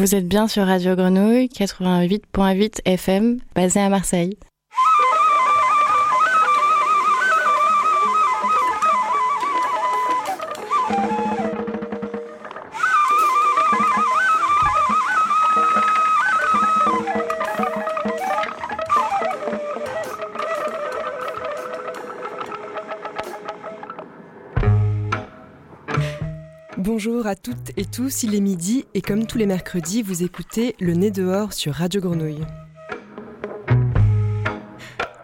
Vous êtes bien sur Radio Grenouille 88.8 FM, basé à Marseille. Et tous, il est midi et comme tous les mercredis, vous écoutez Le Nez dehors sur Radio Grenouille.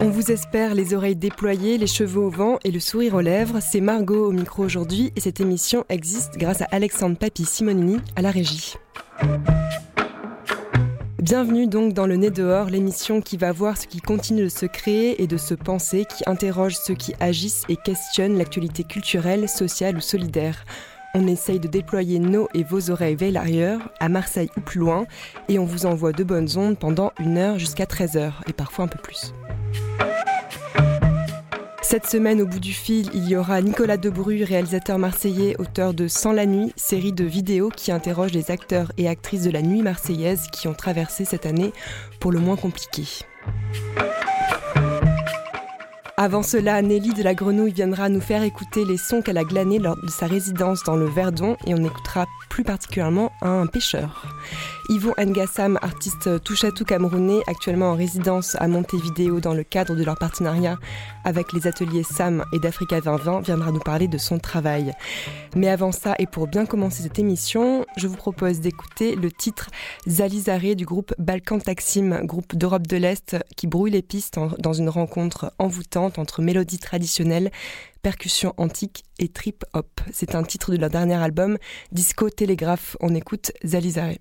On vous espère les oreilles déployées, les cheveux au vent et le sourire aux lèvres. C'est Margot au micro aujourd'hui et cette émission existe grâce à Alexandre Papi Simonini à la régie. Bienvenue donc dans Le Nez dehors, l'émission qui va voir ce qui continue de se créer et de se penser, qui interroge ceux qui agissent et questionnent l'actualité culturelle, sociale ou solidaire. On essaye de déployer nos et vos oreilles vers l'arrière, à Marseille ou plus loin, et on vous envoie de bonnes ondes pendant une heure jusqu'à 13 heures, et parfois un peu plus. Cette semaine, au bout du fil, il y aura Nicolas Debru, réalisateur marseillais, auteur de Sans la nuit, série de vidéos qui interroge les acteurs et actrices de la nuit marseillaise qui ont traversé cette année pour le moins compliquée. Avant cela, Nelly de la Grenouille viendra nous faire écouter les sons qu'elle a glanés lors de sa résidence dans le Verdon et on écoutera plus particulièrement un pêcheur. Yvon Ngassam, artiste touche-à-tout camerounais, actuellement en résidence à Montevideo dans le cadre de leur partenariat avec les ateliers SAM et d'Africa 2020, viendra nous parler de son travail. Mais avant ça, et pour bien commencer cette émission, je vous propose d'écouter le titre Zalizaré du groupe Balkan Taksim, groupe d'Europe de l'Est qui brouille les pistes dans une rencontre envoûtante entre mélodies traditionnelles, percussion antique et trip-hop. C'est un titre de leur dernier album, Disco Télégraphe. On écoute Zalizaré.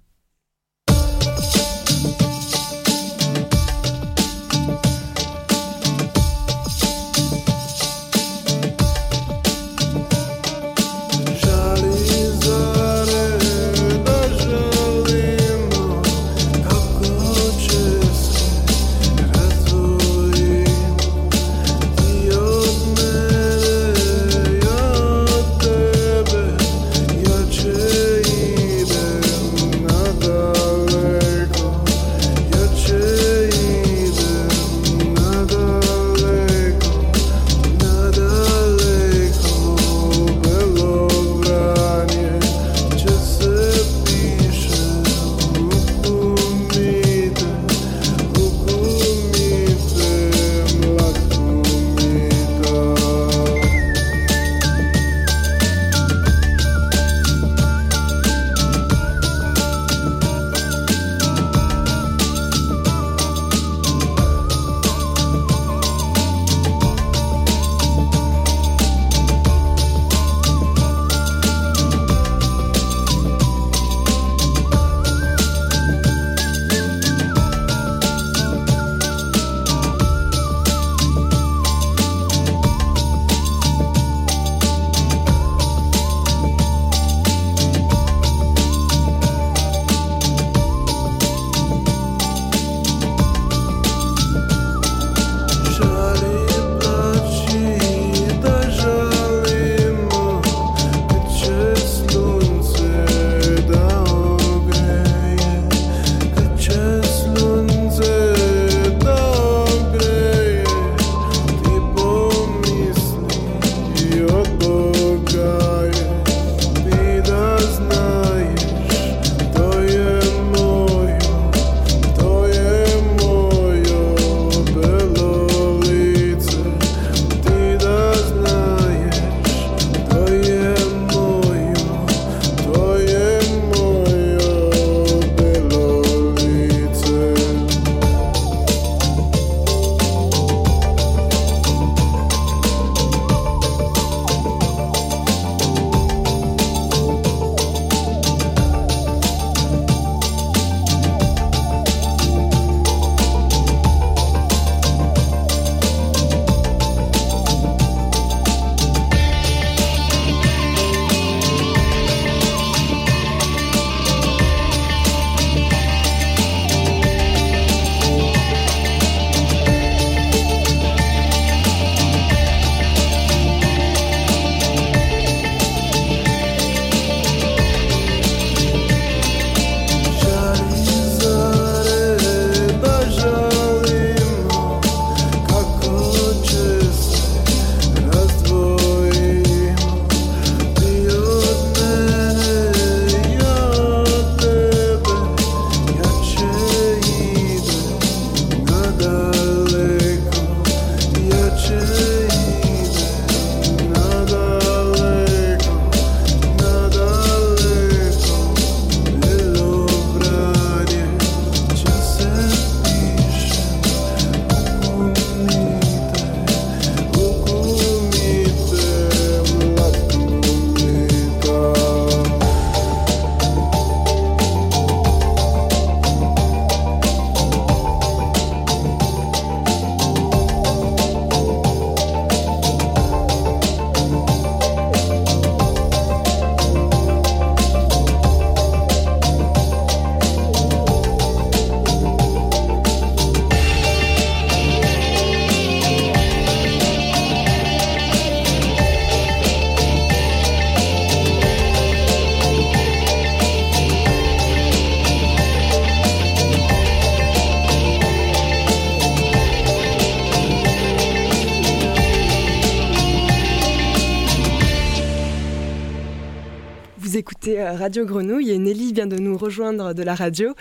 Radio Grenouille et Nelly vient de nous rejoindre de la radio.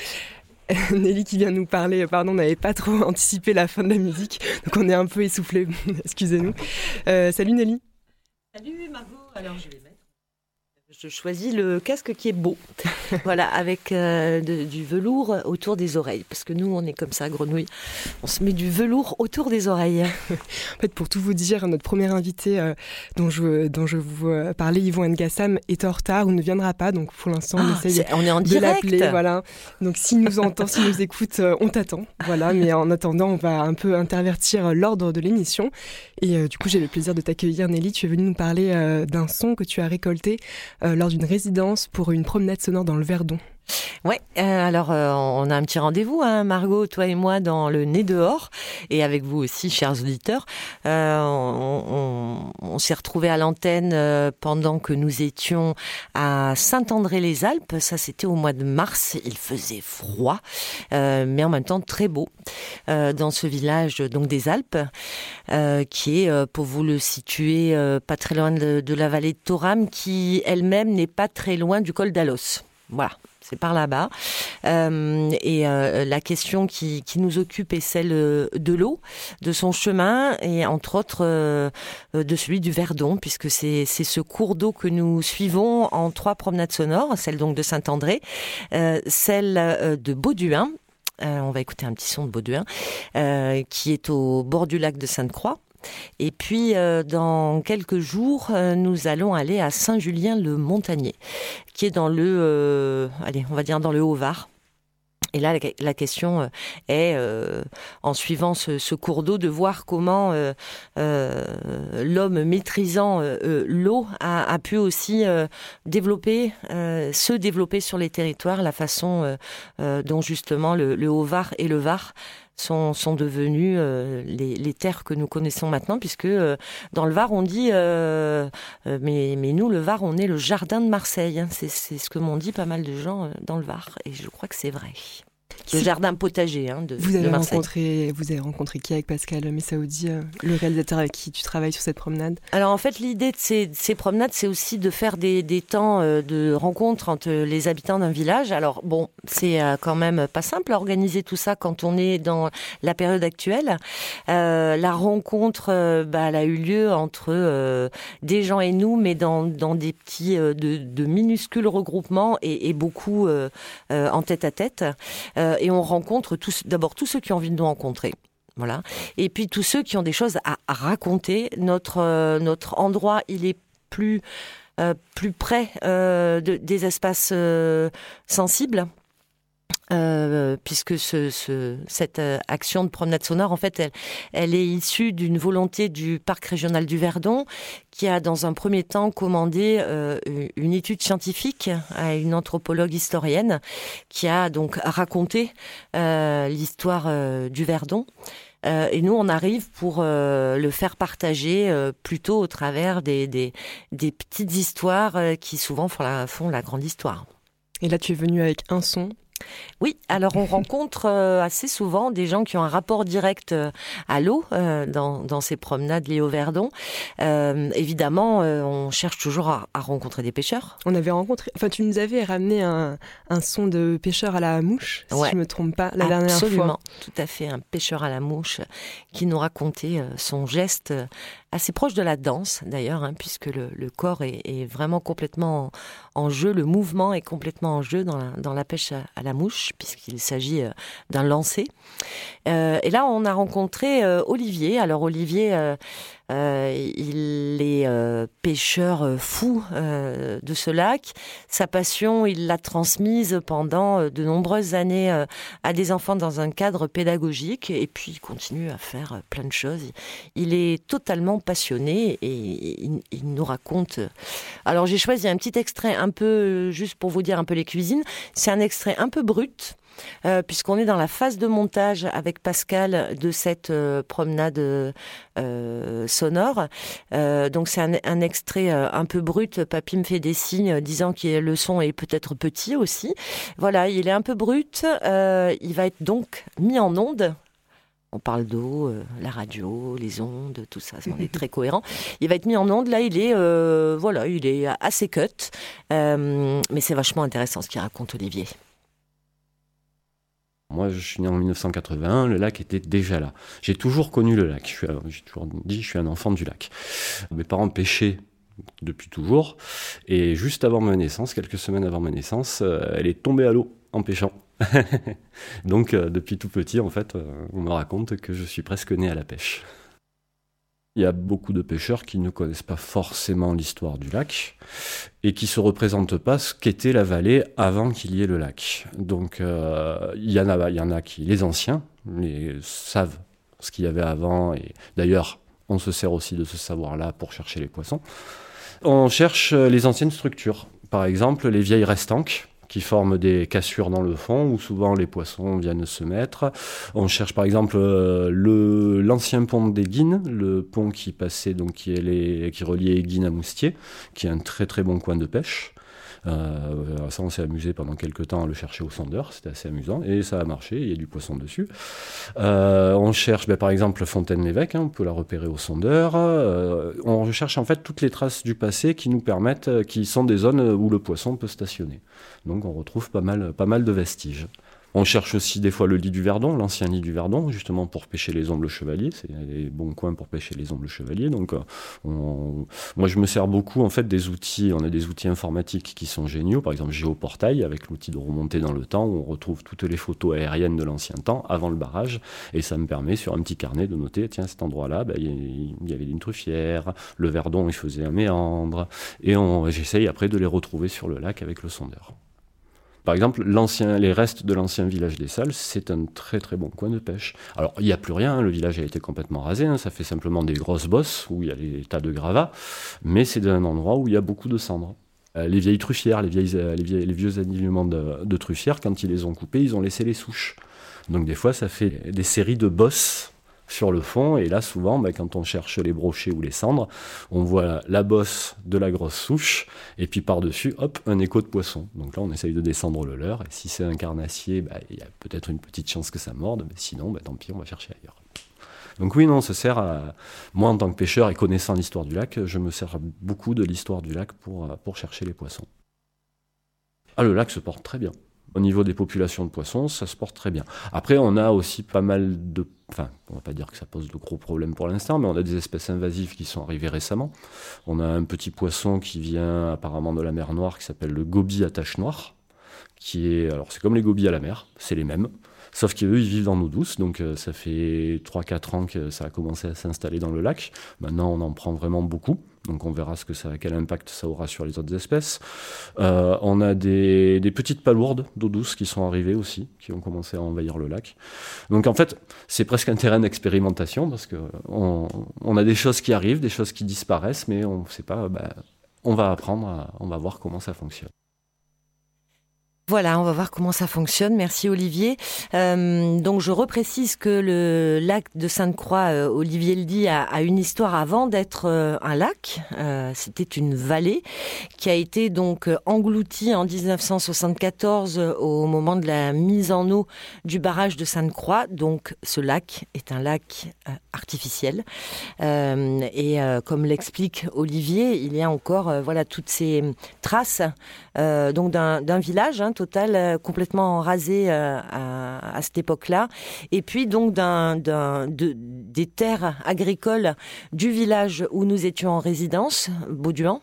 Nelly qui vient nous parler, pardon, n'avait pas trop anticipé la fin de la musique, donc on est un peu essoufflé, excusez-nous. salut Nelly. Salut Margot, alors je vais je choisis le casque qui est beau, voilà, avec euh, du velours autour des oreilles, parce que nous, on est comme ça, grenouille, on se met du velours autour des oreilles. en fait, pour tout vous dire, notre premier invité euh, dont je dont je vous euh, parlais, Yvon Ngassam, est en retard ou ne viendra pas, donc pour l'instant, on ah, essaye on est en de l'appeler, voilà. Donc s'il nous entend, s'il nous écoute, on t'attend, voilà. Mais en attendant, on va un peu intervertir l'ordre de l'émission. Et du coup, j'ai le plaisir de t'accueillir, Nelly. Tu es venue nous parler d'un son que tu as récolté lors d'une résidence pour une promenade sonore dans le Verdon. Ouais, euh, alors euh, on a un petit rendez-vous, hein, Margot, toi et moi, dans le nez dehors, et avec vous aussi, chers auditeurs. Euh, on, s'est retrouvés à l'antenne pendant que nous étions à Saint-André-les-Alpes. Ça, c'était au mois de mars. Il faisait froid, mais en même temps très beau dans ce village donc des Alpes, qui est, pour vous le situer, pas très loin de, la vallée de Toram, qui elle-même n'est pas très loin du col d'Alos. Voilà c'est par là-bas. Euh, et euh, la question qui, qui, nous occupe est celle euh, de l'eau, de son chemin et entre autres de celui du Verdon, puisque c'est ce cours d'eau que nous suivons en trois promenades sonores, celle donc de Saint-André, celle de Bauduin. on va écouter un petit son de Bauduin, qui est au bord du lac de Sainte-Croix. Et puis, euh, dans quelques jours, euh, nous allons aller à Saint-Julien-le-Montagnier, qui est dans le, euh, allez, on va dire dans le Haut-Var. Et là, la, question est, en suivant ce, cours d'eau, de voir comment l'homme maîtrisant l'eau a, pu aussi développer, se développer sur les territoires, la façon dont justement le, le Haut-Var et le Var sont, sont devenues euh, les, les, terres que nous connaissons maintenant, puisque euh, dans le Var, on dit, euh, mais, mais nous, le Var, on est le jardin de Marseille. Hein. C'est ce que m'ont dit pas mal de gens dans le Var, et je crois que c'est vrai. Le jardin potager hein, de, vous avez Rencontré, vous avez rencontré qui avec Pascal Messaoudi, euh, le réalisateur avec qui tu travailles sur cette promenade? Alors en fait, l'idée de ces, ces promenades, c'est aussi de faire des, des temps euh, de rencontre entre les habitants d'un village. Alors bon, c'est euh, quand même pas simple à organiser tout ça quand on est dans la période actuelle. la rencontre, bah, elle a eu lieu entre des gens et nous, mais dans, dans des petits, de, de minuscules regroupements et, et beaucoup en tête à tête. Euh, et on rencontre d'abord tous ceux qui ont envie de nous rencontrer. Voilà. Et puis tous ceux qui ont des choses à, raconter. Notre, euh, notre endroit, il est plus, euh, plus près de, des espaces sensibles. Euh, puisque ce, ce, cette euh, action de promenade sonore, en fait, elle, est issue d'une volonté du parc régional du Verdon, qui a dans un premier temps commandé euh, une étude scientifique à une anthropologue historienne, qui a donc raconté l'histoire du Verdon. et nous, on arrive pour le faire partager plutôt au travers des petites histoires qui souvent font la, font la grande histoire. Et là, tu es venu avec un son oui, alors on rencontre euh, assez souvent des gens qui ont un rapport direct euh, à l'eau euh, dans, ces promenades liées au Verdon. évidemment, on cherche toujours à, rencontrer des pêcheurs. On avait rencontré, enfin tu nous avais ramené un, son de pêcheur à la mouche, si je ne me trompe pas, la dernière fois. Absolument, tout à fait, un pêcheur à la mouche qui nous racontait son geste assez proche de la danse d'ailleurs, hein, puisque le, corps est, vraiment complètement en, jeu, le mouvement est complètement en jeu dans la, pêche à, la mouche, puisqu'il s'agit euh, d'un lancer. Euh, et là, on a rencontré euh, Olivier. Alors Olivier, il est euh, pêcheur euh, fou de ce lac. Sa passion, il l'a transmise pendant de nombreuses années à des enfants dans un cadre pédagogique et puis il continue à faire plein de choses. Il est totalement passionné et il, nous raconte. Alors j'ai choisi un petit extrait un peu, juste pour vous dire un peu les cuisines. C'est un extrait un peu brut. Euh, puisqu'on est dans la phase de montage avec Pascal de cette euh, promenade euh, sonore. donc c'est un, extrait un peu brut. Papy me fait des signes disant que le son est peut-être petit aussi. Voilà, il est un peu brut. il va être donc mis en onde on parle d'eau, la radio, les ondes, tout ça, on est très cohérent. Il va être mis en onde, là il est, voilà, il est assez cut, mais c'est vachement intéressant ce qu'il raconte Olivier. Moi, je suis né en 1981, le lac était déjà là. J'ai toujours connu le lac. J'ai toujours dit, je suis un enfant du lac. Mes parents pêchaient depuis toujours. Et juste avant ma naissance, quelques semaines avant ma naissance, euh, elle est tombée à l'eau en pêchant. Donc, euh, depuis tout petit, en fait, euh, on me raconte que je suis presque né à la pêche. Il y a beaucoup de pêcheurs qui ne connaissent pas forcément l'histoire du lac et qui se représentent pas ce qu'était la vallée avant qu'il y ait le lac. Donc euh, il y en a, y en a qui, les anciens, les, savent ce qu'il y avait avant et d'ailleurs on se sert aussi de ce savoir-là pour chercher les poissons. On cherche les anciennes structures, par exemple les vieilles restanques qui forment des cassures dans le fond où souvent les poissons viennent se mettre. On cherche par exemple euh, l'ancien pont d'Eguine, le pont qui passait donc qui, qui reliait Eguine à Moustier, qui est un très très bon coin de pêche. Euh, ça, on s'est amusé pendant quelques temps à le chercher au sondeur, c'était assez amusant, et ça a marché, il y a du poisson dessus. Euh, on cherche ben, par exemple Fontaine-l'Évêque, hein, on peut la repérer au sondeur. On recherche en fait toutes les traces du passé qui nous permettent, qui sont des zones où le poisson peut stationner. Donc on retrouve pas mal, de vestiges. On cherche aussi des fois le lit du Verdon, l'ancien lit du Verdon, justement pour pêcher les ombres chevaliers. C'est des bons coins pour pêcher les ombres chevaliers. Donc, euh, moi, je me sers beaucoup en fait des outils. On a des outils informatiques qui sont géniaux. Par exemple, Géoportail avec l'outil de remonter dans le temps où on retrouve toutes les photos aériennes de l'ancien temps avant le barrage. Et ça me permet sur un petit carnet de noter tiens, cet endroit-là, ben, il y avait une truffière. Le Verdon, il faisait un méandre. Et j'essaye après de les retrouver sur le lac avec le sondeur. Par exemple, les restes de l'ancien village des Salles, c'est un très très bon coin de pêche. Alors, il n'y a plus rien, hein, le village a été complètement rasé, hein, ça fait simplement des grosses bosses où il y a des tas de gravats, mais c'est un endroit où il y a beaucoup de cendres. Euh, les vieilles truffières, euh, les, vieux alignements de, de truffières, quand ils les ont coupés, ils ont laissé les souches. Donc des fois, ça fait des séries de bosses sur le fond. Et là, souvent, bah, quand on cherche les brochets ou les cendres, on voit la bosse de la grosse souche, et puis par-dessus, hop, un écho de poisson. Donc là, on essaye de descendre le leurre, et si c'est un carnassier, bah, il y a peut-être une petite chance que ça morde, mais sinon, bah, tant pis, on va chercher ailleurs. Donc oui, non, ça sert à... Moi, en tant que pêcheur et connaissant l'histoire du lac, je me sers beaucoup de l'histoire du lac pour, euh, pour chercher les poissons. Ah, le lac se porte très bien. Au niveau des populations de poissons, ça se porte très bien. Après, on a aussi pas mal de... Enfin, on va pas dire que ça pose de gros problèmes pour l'instant, mais on a des espèces invasives qui sont arrivées récemment. On a un petit poisson qui vient apparemment de la mer Noire qui s'appelle le gobi à tache noire, qui est... Alors, c'est comme les gobies à la mer, c'est les mêmes. Sauf qu'eux, ils vivent dans l'eau douce, donc euh, ça fait 3-4 ans que ça a commencé à s'installer dans le lac. Maintenant, on en prend vraiment beaucoup. Donc on verra ce que ça, quel impact ça aura sur les autres espèces. Euh, on a des, petites palourdes d'eau douce qui sont arrivées aussi, qui ont commencé à envahir le lac. Donc en fait, c'est presque un terrain d'expérimentation parce que on, a des choses qui arrivent, des choses qui disparaissent, mais on ne sait pas. Ben, on va apprendre, on va voir comment ça fonctionne. Voilà, on va voir comment ça fonctionne. Merci Olivier. Euh, donc je reprécise que le lac de Sainte-Croix, euh, Olivier le dit, a, une histoire avant d'être euh, un lac. C'était une vallée qui a été donc engloutie en 1974 au moment de la mise en eau du barrage de Sainte-Croix. Donc ce lac est un lac artificiel. et comme l'explique Olivier, il y a encore voilà toutes ces traces donc d'un village. Hein, total euh, complètement rasé euh, à, cette époque-là. Et puis donc des terres agricoles du village où nous étions en résidence, Bauduan.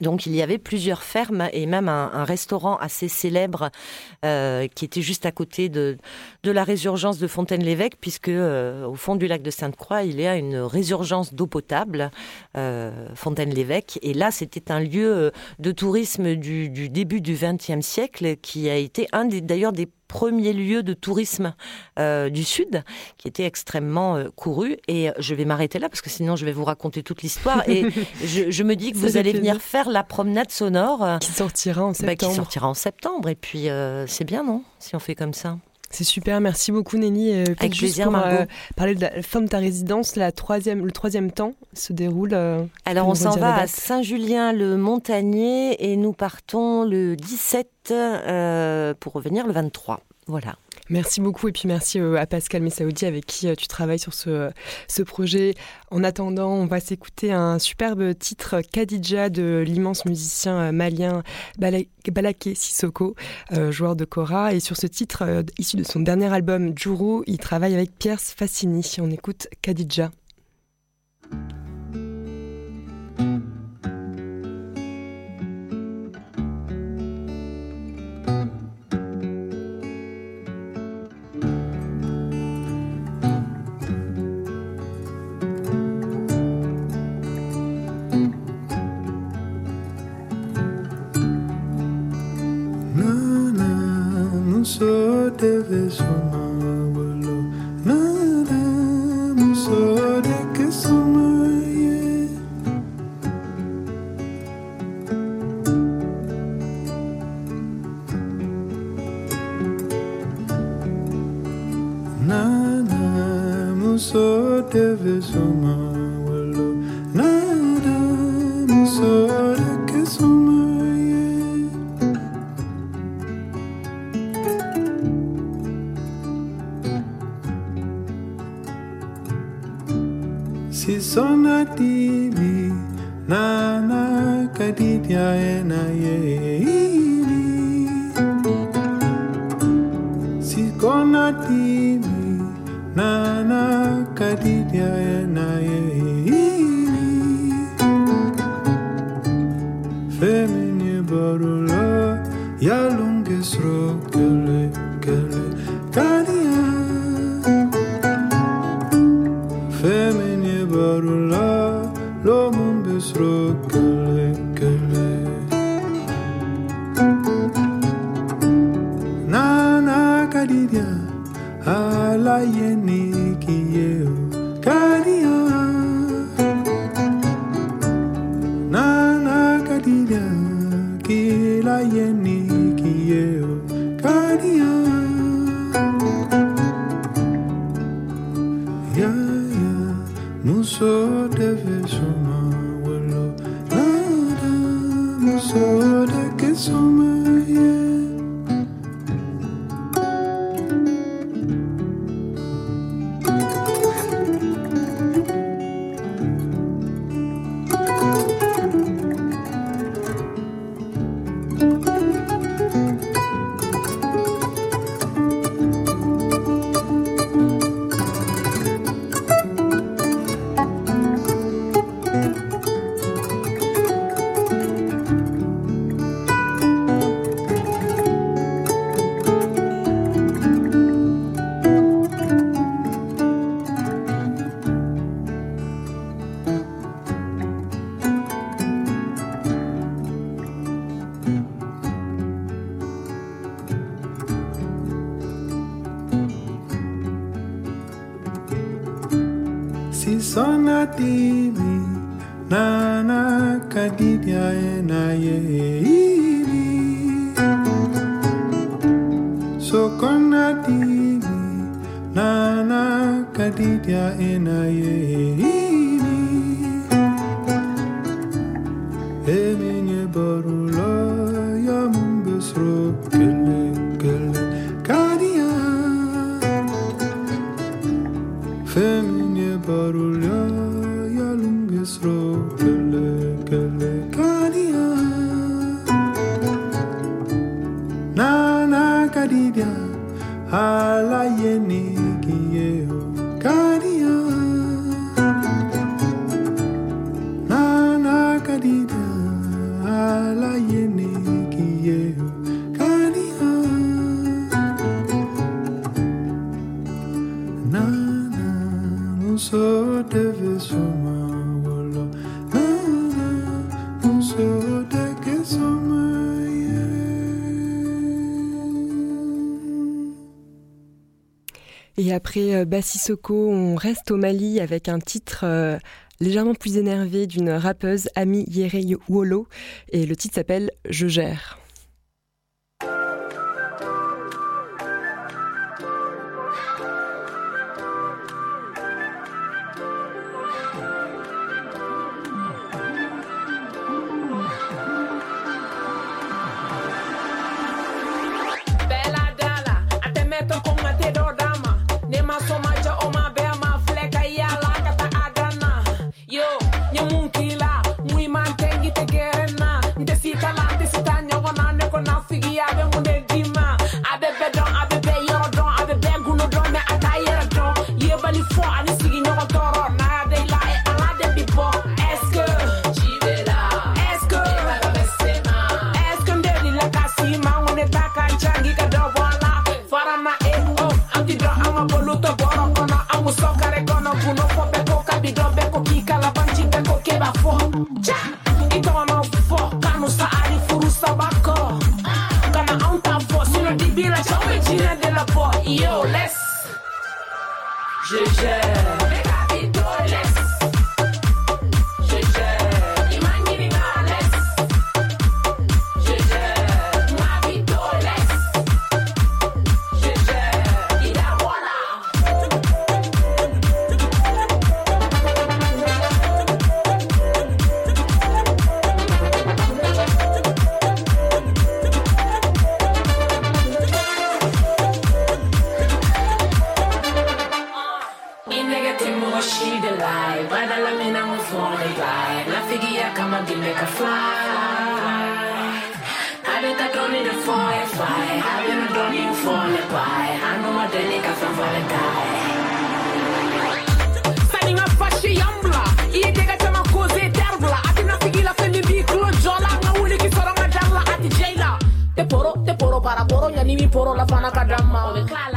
Donc il y avait plusieurs fermes et même un, restaurant assez célèbre euh, qui était juste à côté de, la résurgence de Fontaine-l'Évêque, puisque euh, au fond du lac de Sainte-Croix, il y a une résurgence d'eau potable, euh, Fontaine-l'Évêque. Et là, c'était un lieu de tourisme du, du début du XXe siècle qui a été un d'ailleurs des premier lieu de tourisme euh, du Sud, qui était extrêmement euh, couru. Et je vais m'arrêter là, parce que sinon je vais vous raconter toute l'histoire. Et je, me dis que vous allez venir faire la promenade sonore. Euh, qui sortira en septembre. Bah, qui sortira en septembre. Et puis c'est bien, non Si on fait comme ça? C'est super, merci beaucoup Nelly. Avec plaisir, pour, parler de la fin de ta résidence, la troisième, le troisième temps se déroule. Alors on s'en va à Saint-Julien-le-Montagnier et nous partons le 17 pour revenir le 23. Voilà. Merci beaucoup et puis merci euh, à Pascal Messaoudi avec qui euh, tu travailles sur ce, ce projet. En attendant, on va s'écouter un superbe titre Kadidja de l'immense musicien euh, malien Balaké Sissoko, joueur de Kora. Et sur ce titre, issu de son dernier album Juru, il travaille avec Pierre Fassini. On écoute Kadidja. dira ala yenik après euh, Bassisoko, on reste au Mali avec un titre euh, légèrement plus énervé d'une rappeuse, Ami Yere Wolo. Et le titre s'appelle Je gère. Je gère people all up on a damn mouth.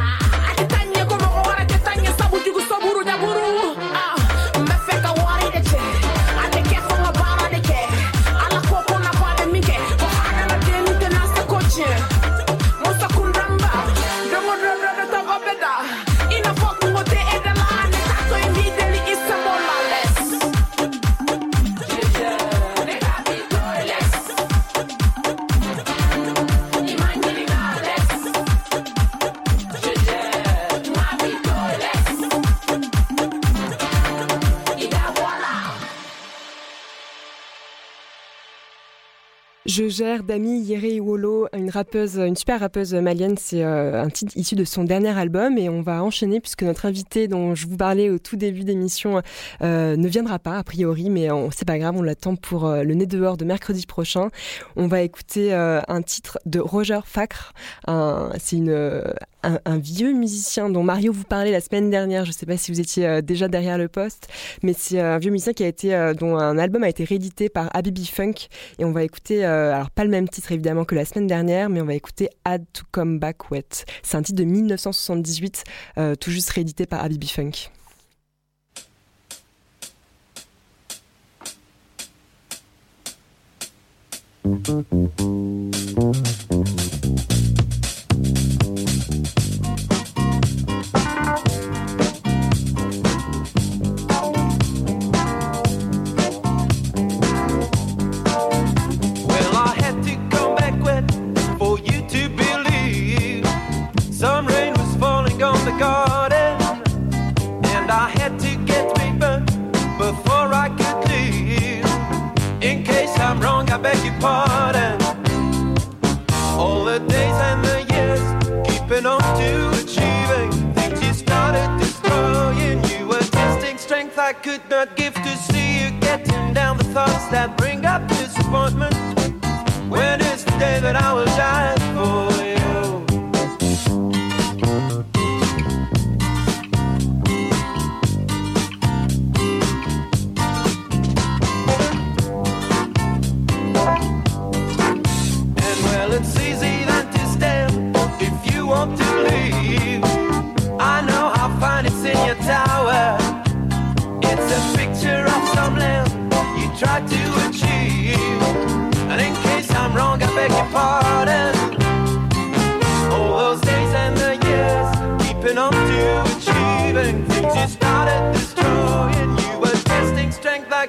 Dami Yere Wolo, une rappeuse, une super rappeuse malienne. C'est euh, un titre issu de son dernier album et on va enchaîner puisque notre invité dont je vous parlais au tout début d'émission euh, ne viendra pas a priori, mais c'est pas grave, on l'attend pour euh, le nez dehors de mercredi prochain. On va écouter un titre de Roger Facre. C'est une un, vieux musicien dont Mario vous parlait la semaine dernière. Je ne sais pas si vous étiez euh, déjà derrière le poste, mais c'est un vieux musicien qui a été, euh, dont un album a été réédité par Abibi Funk. Et on va écouter, euh, alors pas le même titre évidemment que la semaine dernière, mais on va écouter Had to Come Back Wet. C'est un titre de 1978, tout juste réédité par Abibi Funk. I could not give to see you getting down the thoughts that bring up disappointment. When is the day that I will?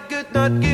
good, night.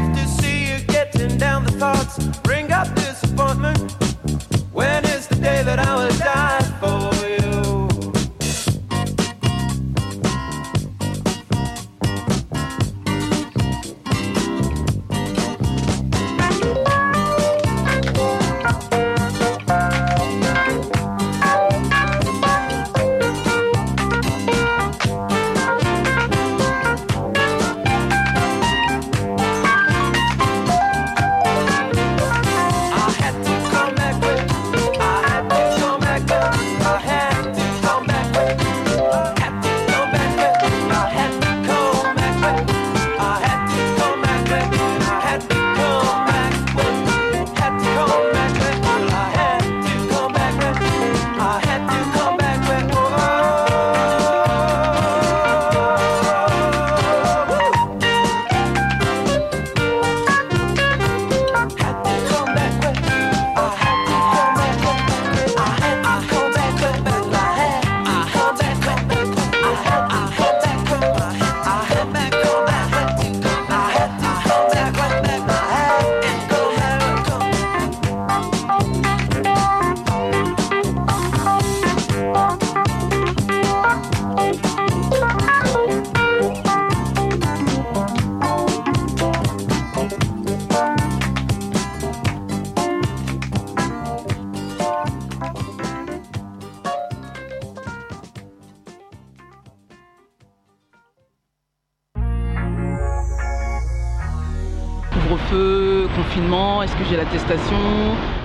Couvre-feu, confinement, est-ce que j'ai l'attestation?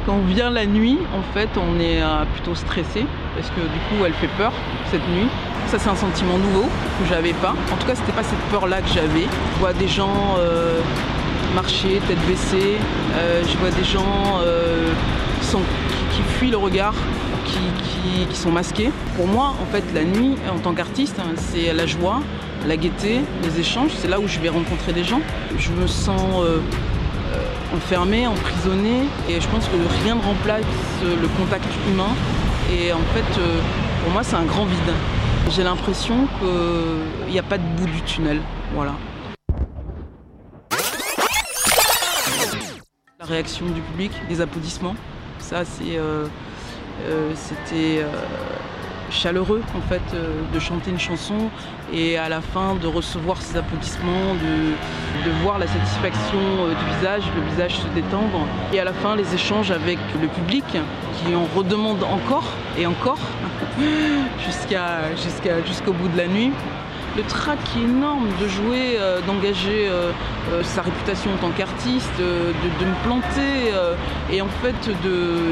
Quand vient la nuit, en fait, on est euh, plutôt stressé parce que du coup, elle fait peur cette nuit. Ça, c'est un sentiment nouveau que j'avais pas. En tout cas, c'était pas cette peur-là que j'avais. Je vois des gens euh, marcher, tête baissée. Euh, je vois des gens qui, fuient le regard, qui, qui, sont masqués. Pour moi, en fait, la nuit, en tant qu'artiste, hein, c'est la joie, la gaieté, les échanges. C'est là où je vais rencontrer des gens. Je me sens euh, euh, enfermée, emprisonnée, et je pense que rien ne remplace le contact humain. Et en fait, euh, pour moi, c'est un grand vide. J'ai l'impression qu'il n'y a pas de bout du tunnel. Voilà. La réaction du public, les applaudissements, ça, c'était chaleureux en fait de chanter une chanson et à la fin de recevoir ces applaudissements, de, voir la satisfaction euh, du visage, le visage se détendre. Et à la fin, les échanges avec le public qui en redemande encore et encore jusqu'au bout de la nuit le trac qui est énorme de jouer, euh, d'engager euh, euh, sa réputation en tant qu'artiste, de, me planter et en fait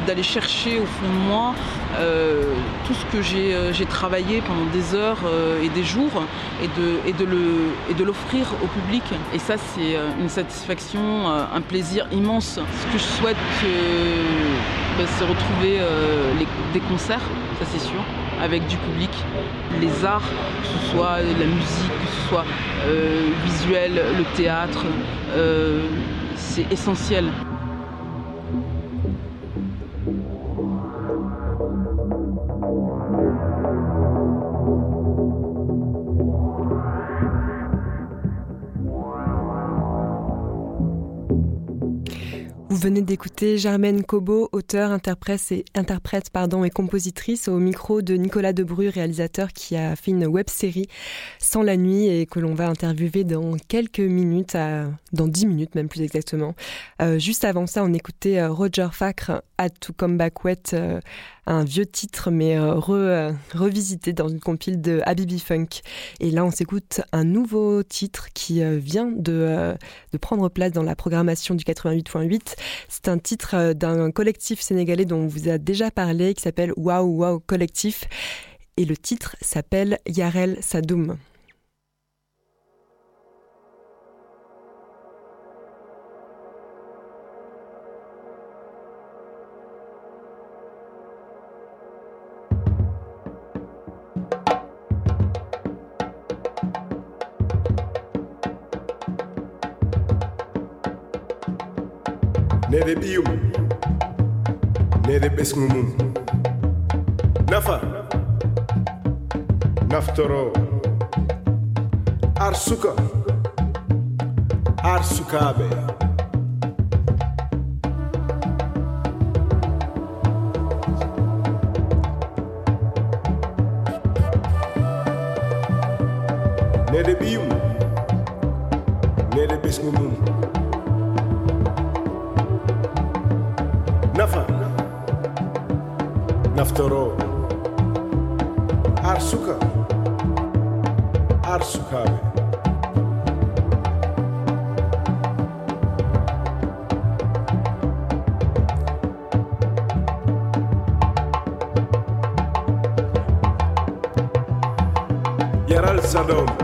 d'aller chercher au fond de moi tout ce que j'ai travaillé pendant des heures et des jours et de, l'offrir au public. Et ça c'est une satisfaction, un plaisir immense. Ce que je souhaite, ben, c'est retrouver des concerts, ça c'est sûr avec du public, les arts, que ce soit la musique, que ce soit euh, visuel, le théâtre, euh, c'est essentiel. Venez d'écouter Germaine Cobo, auteure, interprète et, interprète pardon, et compositrice, au micro de Nicolas Debru, réalisateur qui a fait une web série Sans la nuit et que l'on va interviewer dans quelques minutes, dans dix minutes même plus exactement. Euh, juste avant ça, on écoutait euh, Roger Facre, Had to Come Back Wet, euh, un vieux titre mais revisité dans une compile de Habibi Funk. Et là, on s'écoute un nouveau titre qui vient de prendre place dans la programmation du 88.8. C'est un titre euh, d'un collectif sénégalais dont on vous a déjà parlé qui s'appelle Waouh Waouh Collectif et le titre s'appelle Yarel Sadoum. Nede ɓiyum nede nafa. Naftoro. Ar suka на второго. Арсука. Арсукаве. Yaral Sadom.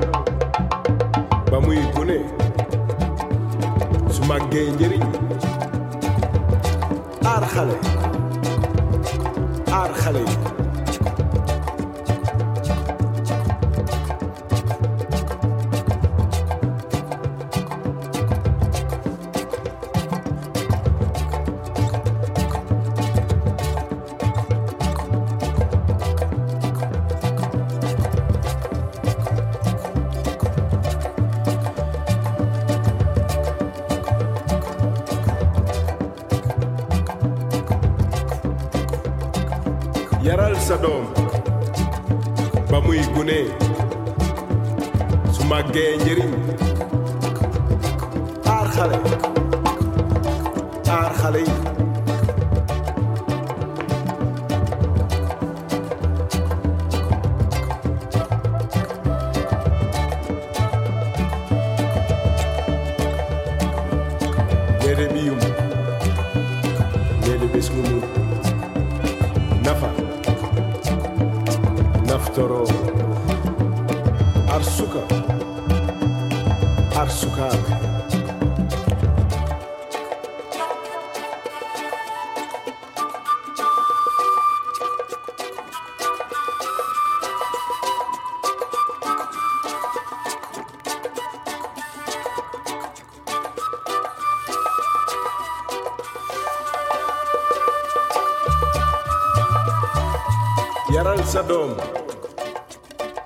Yaral sa doom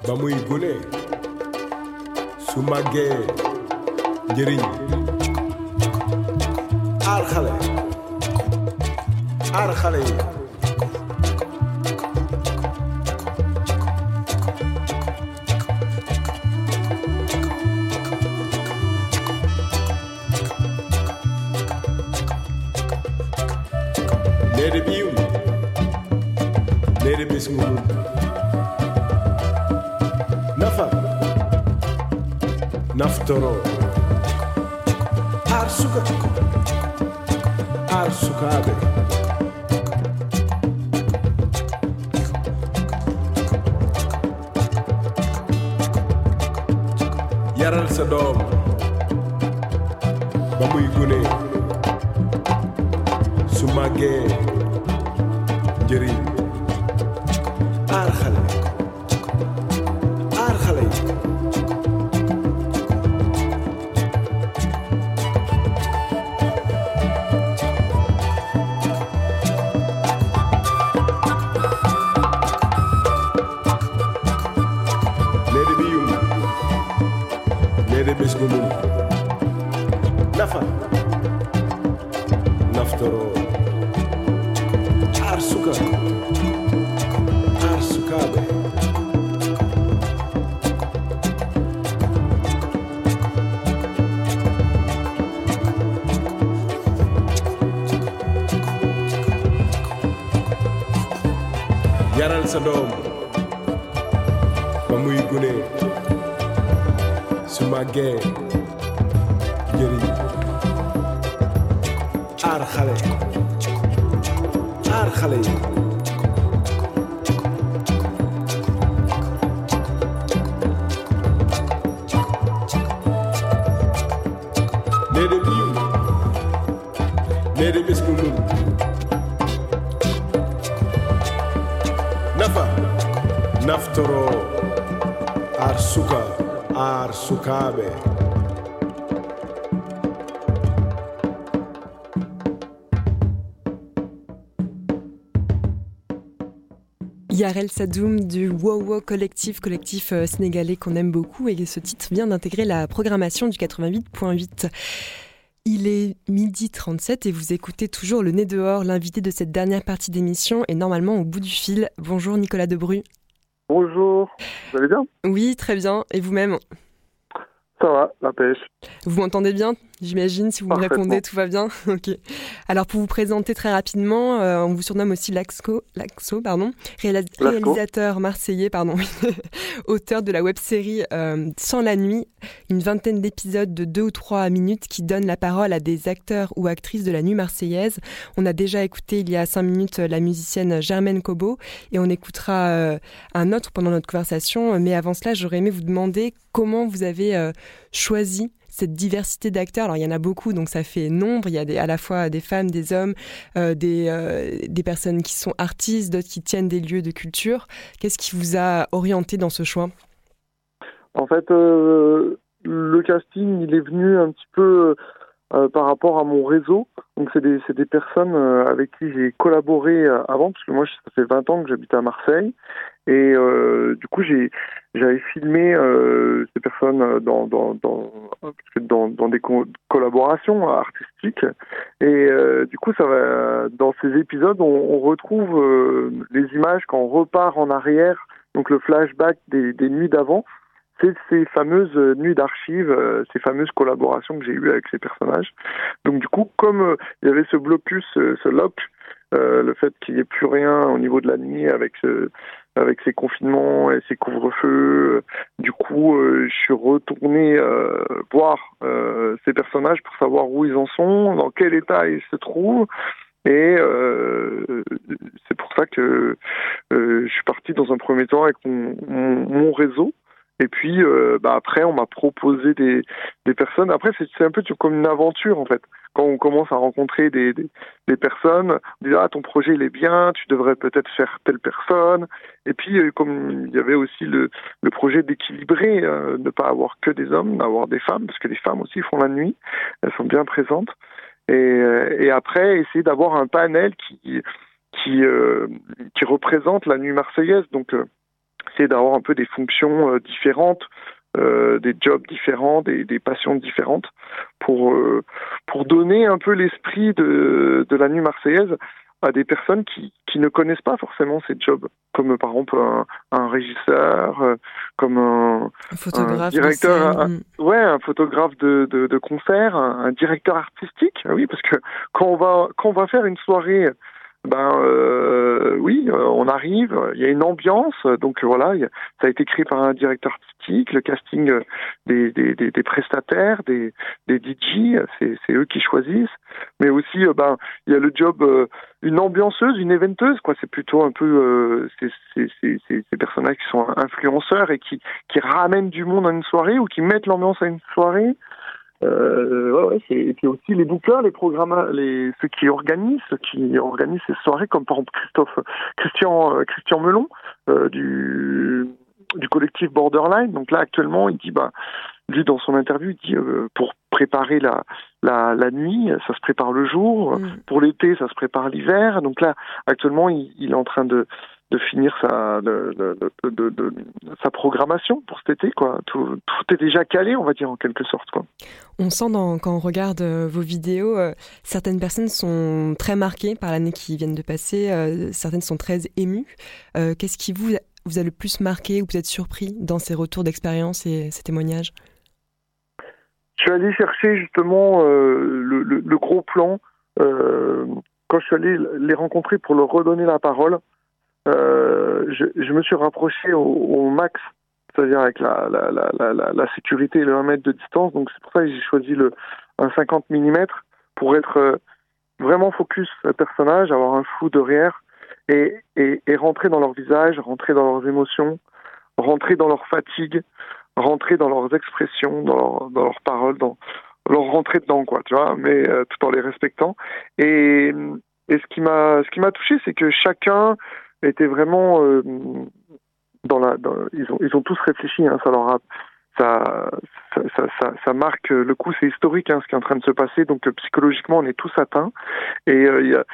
ba muy gune su màggee njëriñ aar xale aar xale yi Toro. Yaral sa doom ba muy gune. Su màggee njëriñ. Aar xale aar xale yi sukaaɓe Yarel Sadoum du Wowo Collectif, collectif euh, sénégalais qu'on aime beaucoup et ce titre vient d'intégrer la programmation du 88.8. Il est midi 37 et vous écoutez toujours le nez dehors, l'invité de cette dernière partie d'émission est normalement au bout du fil. Bonjour Nicolas Debru. Bonjour, vous allez bien? Oui, très bien. Et vous-même? Ça va, la pêche. Vous m'entendez bien? J'imagine, si vous me répondez, tout va bien. ok. Alors, pour vous présenter très rapidement, euh, on vous surnomme aussi Laxo, Laxo pardon, réalisateur marseillais, pardon, auteur de la web-série euh, Sans la nuit, une vingtaine d'épisodes de deux ou trois minutes qui donnent la parole à des acteurs ou actrices de la nuit marseillaise. On a déjà écouté il y a cinq minutes la musicienne Germaine Cobo et on écoutera euh, un autre pendant notre conversation. Mais avant cela, j'aurais aimé vous demander comment vous avez choisi cette diversité d'acteurs. Alors il y en a beaucoup, donc ça fait nombre. Il y a des, à la fois des femmes, des hommes, euh, des, euh, des personnes qui sont artistes, d'autres qui tiennent des lieux de culture. Qu'est-ce qui vous a orienté dans ce choix? En fait, euh, le casting, il est venu un petit peu euh, par rapport à mon réseau. Donc, c'est des, c'est des personnes euh, avec qui j'ai collaboré euh, avant, parce que moi, ça fait 20 ans que j'habite à Marseille. Et euh, du coup, j'ai, j'avais filmé euh, ces personnes euh, dans, dans, dans, dans, dans des co- collaborations artistiques. Et du coup, ça va, dans ces épisodes, on, on retrouve les images quand on repart en arrière, donc le flashback des, des nuits d'avant c'est ces fameuses euh, nuits d'archives, euh, ces fameuses collaborations que j'ai eues avec ces personnages. Donc du coup, comme euh, il y avait ce blocus, ce lock, euh, le fait qu'il n'y ait plus rien au niveau de la nuit avec ce, avec ces confinements et ces couvre-feux, du coup, euh, je suis retourné euh, voir ces personnages pour savoir où ils en sont, dans quel état ils se trouvent. Et c'est pour ça que je suis parti dans un premier temps avec mon, mon réseau. Et puis euh, bah après, on m'a proposé des, des personnes. Après, c'est un peu comme une aventure en fait. Quand on commence à rencontrer des, des, des personnes, on dit ah ton projet il est bien, tu devrais peut-être faire telle personne. Et puis euh, comme il y avait aussi le, le projet d'équilibrer, euh, ne pas avoir que des hommes, d'avoir des femmes, parce que les femmes aussi font la nuit, elles sont bien présentes. Et, euh, et après, essayer d'avoir un panel qui qui euh, qui représente la nuit marseillaise. Donc c'est d'avoir un peu des fonctions euh, différentes, euh, des jobs différents, des, des passions différentes, pour euh, pour donner un peu l'esprit de, de la nuit marseillaise à des personnes qui, qui ne connaissent pas forcément ces jobs, comme par exemple un, un régisseur, euh, comme un, Un photographe. un directeur, un- scène. ouais, un photographe de, de, de concert, un, un directeur artistique, ah oui, parce que quand on va quand on va faire une soirée, ben euh, oui, euh, on arrive, il y a une ambiance, donc voilà, ça a été créé par un directeur artistique, le casting euh, des, des, des, des prestataires, des, des DJ, c'est eux qui choisissent, mais aussi euh, ben il y a le job, euh, une ambianceuse, une éventeuse, quoi. C'est plutôt un peu euh, ces personnages qui sont influenceurs et qui qui ramènent du monde à une soirée ou qui mettent l'ambiance à une soirée. Euh, ouais, ouais, et puis aussi les bookers, les programmes, les ceux qui organisent, ceux qui organisent ces soirées, comme par exemple Christophe, Christian, euh, Christian Melon euh, du du collectif Borderline. Donc là actuellement, il dit bah lui dans son interview, il dit euh, pour préparer la, la la nuit, ça se prépare le jour. Mm. Pour l'été, ça se prépare l'hiver. Donc là actuellement, il, il est en train de de finir sa de, sa programmation pour cet été quoi. Tout, tout est déjà calé, on va dire en quelque sorte quoi. On sent dans- quand on regarde euh, vos vidéos, euh, certaines personnes sont très marquées par l'année qui vient de passer, euh, certaines sont très émues. Euh, Qu'est-ce qui vous, vous a le plus marqué ou peut-être surpris dans ces retours d'expérience et ces témoignages? Je suis allé chercher justement le, le, le gros plan quand je suis allé les rencontrer pour leur redonner la parole. Euh, je, je me suis rapproché au, au max, c'est-à-dire avec la, la, la, la, sécurité et le 1 mètre de distance. Donc c'est pour ça que j'ai choisi le un 50 mm pour être euh, vraiment focus personnage, avoir un flou derrière et, et, et rentrer dans leur visage, rentrer dans leurs émotions, rentrer dans leur fatigue, rentrer dans leurs expressions, dans, leur, dans leurs paroles, dans leur rentrer dedans, quoi, tu vois, mais euh, tout en les respectant. Et, et ce qui m'a, ce qui m'a touché, c'est que chacun était vraiment euh, dans la, dans- ils ont, ils ont tous réfléchi, hein, ça leur a, ça, ça, ça, ça, marque le coup, c'est historique, hein, ce qui est en train de se passer. Donc euh, psychologiquement, on est tous atteints, et euh, il y a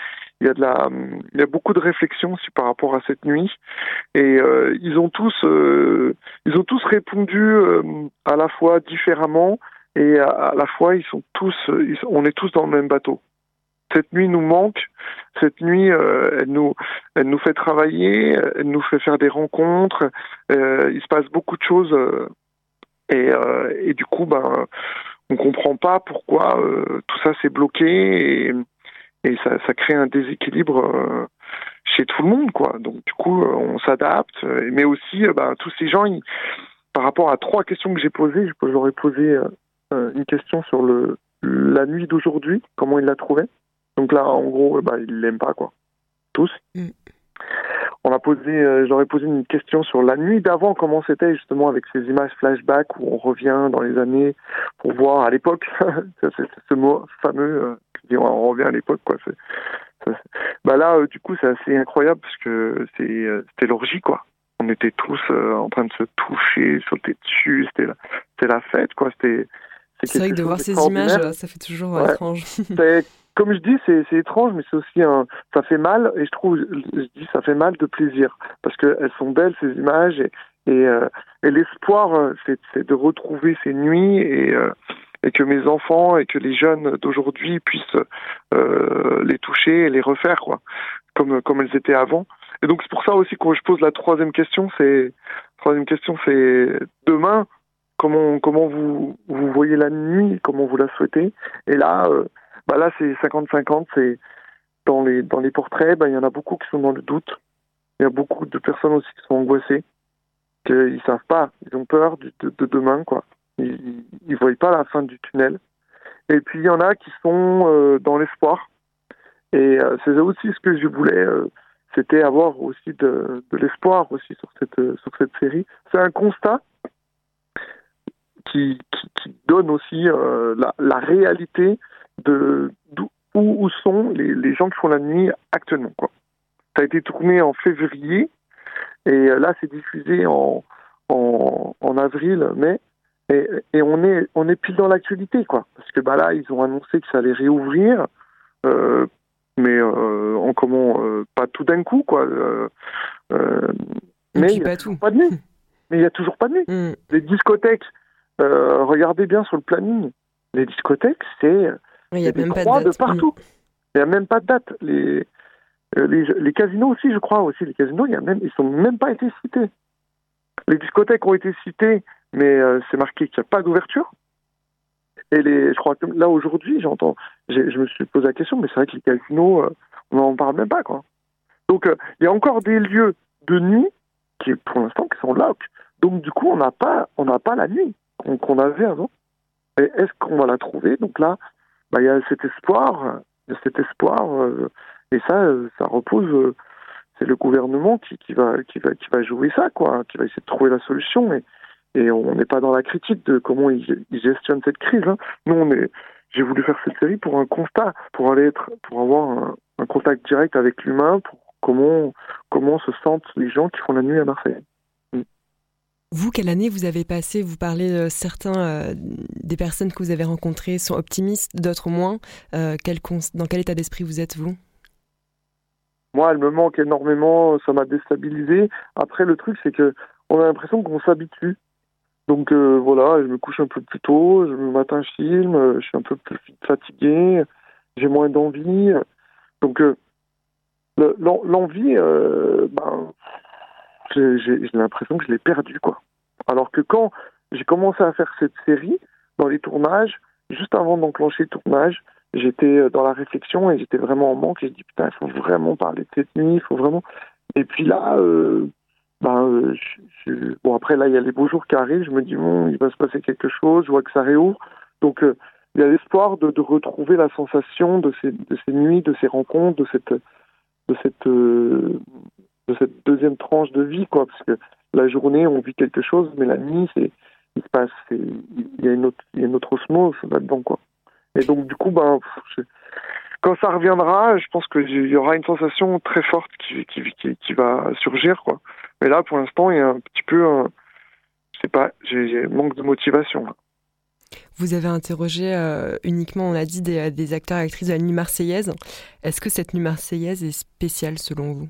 il y a de la, il y a beaucoup de réflexion aussi par rapport à cette nuit, et euh, ils ont tous, euh, ils ont tous répondu euh, à la fois différemment et à, la fois ils sont tous, on est tous dans le même bateau. Cette nuit nous manque, cette nuit euh, elle nous, elle nous fait travailler, elle nous fait faire des rencontres, euh, il se passe beaucoup de choses euh, et, et du coup ben on comprend pas pourquoi tout ça s'est bloqué et, et ça, crée un déséquilibre chez tout le monde quoi. Donc du coup on s'adapte, mais aussi ben, tous ces gens par rapport à trois questions que j'ai posées, je leur ai posé une question sur le la nuit d'aujourd'hui, comment ils la trouvaient. Donc là, en gros, euh, bah, ils l'aiment pas, quoi. Tous. Mm. On a posé, euh, j'aurais posé une question sur la nuit d'avant, comment c'était justement avec ces images flashback où on revient dans les années pour voir à l'époque. C'est ce mot fameux, euh, on revient à l'époque, quoi. Bah là, euh, du coup, c'est assez incroyable parce que c'était l'orgie, quoi. On était tous en train de se toucher, sauter dessus. C'était la, fête, quoi. C'était. C'est vrai que de voir ces images, ça fait toujours Ouais. étrange. Comme je dis, c'est étrange, mais c'est aussi un, ça fait mal, et je trouve, je dis, ça fait mal de plaisir, parce qu'elles sont belles ces images, et, euh, et l'espoir, euh, c'est de retrouver ces nuits, et, euh, et que mes enfants et que les jeunes d'aujourd'hui puissent euh, les toucher les refaire, quoi, comme comme elles étaient avant. Et donc c'est pour ça aussi que je pose la troisième question, c'est troisième question, c'est demain, comment comment vous vous voyez la nuit, comment vous la souhaitez, et là. Euh, bah là c'est 50-50, c'est dans les dans les portraits, bah, il y en a beaucoup qui sont dans le doute. Il y a beaucoup de personnes aussi qui sont angoissées, qu'ils savent pas, ils ont peur de, de demain quoi. Ils, ils voient pas la fin du tunnel. Et puis il y en a qui sont euh, dans l'espoir Et c'est aussi ce que je voulais, c'était avoir aussi de, de l'espoir aussi sur cette, sur cette série. C'est un constat qui, qui, qui donne aussi la, la, réalité de où, où sont les, les, gens qui font la nuit actuellement. Quoi. Ça a été tourné en février et là c'est diffusé en, en, en avril, mai. Et, et, on est on est pile dans l'actualité quoi parce que bah là ils ont annoncé que ça allait réouvrir euh, mais euh, en comment euh, pas tout d'un coup quoi mais il n'y a pas de nuit mais il y a toujours pas de nuit mm. les discothèques regardez bien sur le planning les discothèques c'est il y a, même pas de, de, partout il n'y a même pas de date les, les les casinos aussi je crois aussi les casinos il y a même ils sont même pas été cités les discothèques ont été citées, mais euh, c'est marqué qu'il n'y a pas d'ouverture. Et les, je crois que là aujourd'hui, j'entends, je me suis posé la question, mais c'est vrai que les casinos, euh, on n'en parle même pas, quoi. Donc euh, il y a encore des lieux de nuit qui, pour l'instant, qui sont lock. Donc du coup, on n'a pas, on n'a pas la nuit qu'on avait avant. Et est-ce qu'on va la trouver? Donc là, bah, il y a cet espoir, il y a cet espoir, et ça, ça repose c'est le gouvernement qui, qui, va, qui, va, qui va jouer ça, quoi, qui va essayer de trouver la solution. Et, et on n'est pas dans la critique de comment ils, ils gestionnent cette crise. Hein. Nous, on est, j'ai voulu faire cette série pour un constat, pour aller être, pour avoir un, un contact direct avec l'humain, pour comment, comment se sentent les gens qui font la nuit à Marseille. Vous, quelle année vous avez passé Vous parlez de certains euh, des personnes que vous avez rencontrées sont optimistes, d'autres moins. Euh, dans quel état d'esprit vous êtes, vous? Moi, elle me manque énormément, ça m'a déstabilisé. Après, le truc, c'est que on a l'impression qu'on s'habitue. Donc euh, voilà, je me couche un peu plus tôt, je me matin je filme, euh, je suis un peu plus fatigué, j'ai moins d'envie. Donc euh, l'envie, ben, j'ai l'impression que je l'ai perdue quoi. Alors que quand j'ai commencé à faire cette série, dans les tournages, juste avant d'enclencher le tournage, j'étais euh, dans la réflexion et j'étais vraiment en manque. Et je dis putain, il faut vraiment parler de cette nuit, il faut vraiment. Et puis là, euh, ben, euh, je, bon après là, il y a les beaux jours qui arrivent. Je me dis bon, il va se passer quelque chose. Je vois que ça réouvre. Donc il y a l'espoir de, retrouver la sensation de ces, nuits, de ces rencontres, de cette, de cette, de cette deuxième tranche de vie, quoi. Parce que la journée, on vit quelque chose, mais la nuit, c'est, il se passe, il y a une autre, il y a une autre osmose là-dedans, quoi. Et donc, du coup, ben, quand ça reviendra, je pense qu'il y aura une sensation très forte qui, va surgir, quoi. Mais là, pour l'instant, il y a un petit peu, un, je sais pas, j'ai manque de motivation. Vous avez interrogé euh, uniquement, on a dit, des, acteurs et actrices de la nuit marseillaise. Est-ce que cette nuit marseillaise est spéciale selon vous?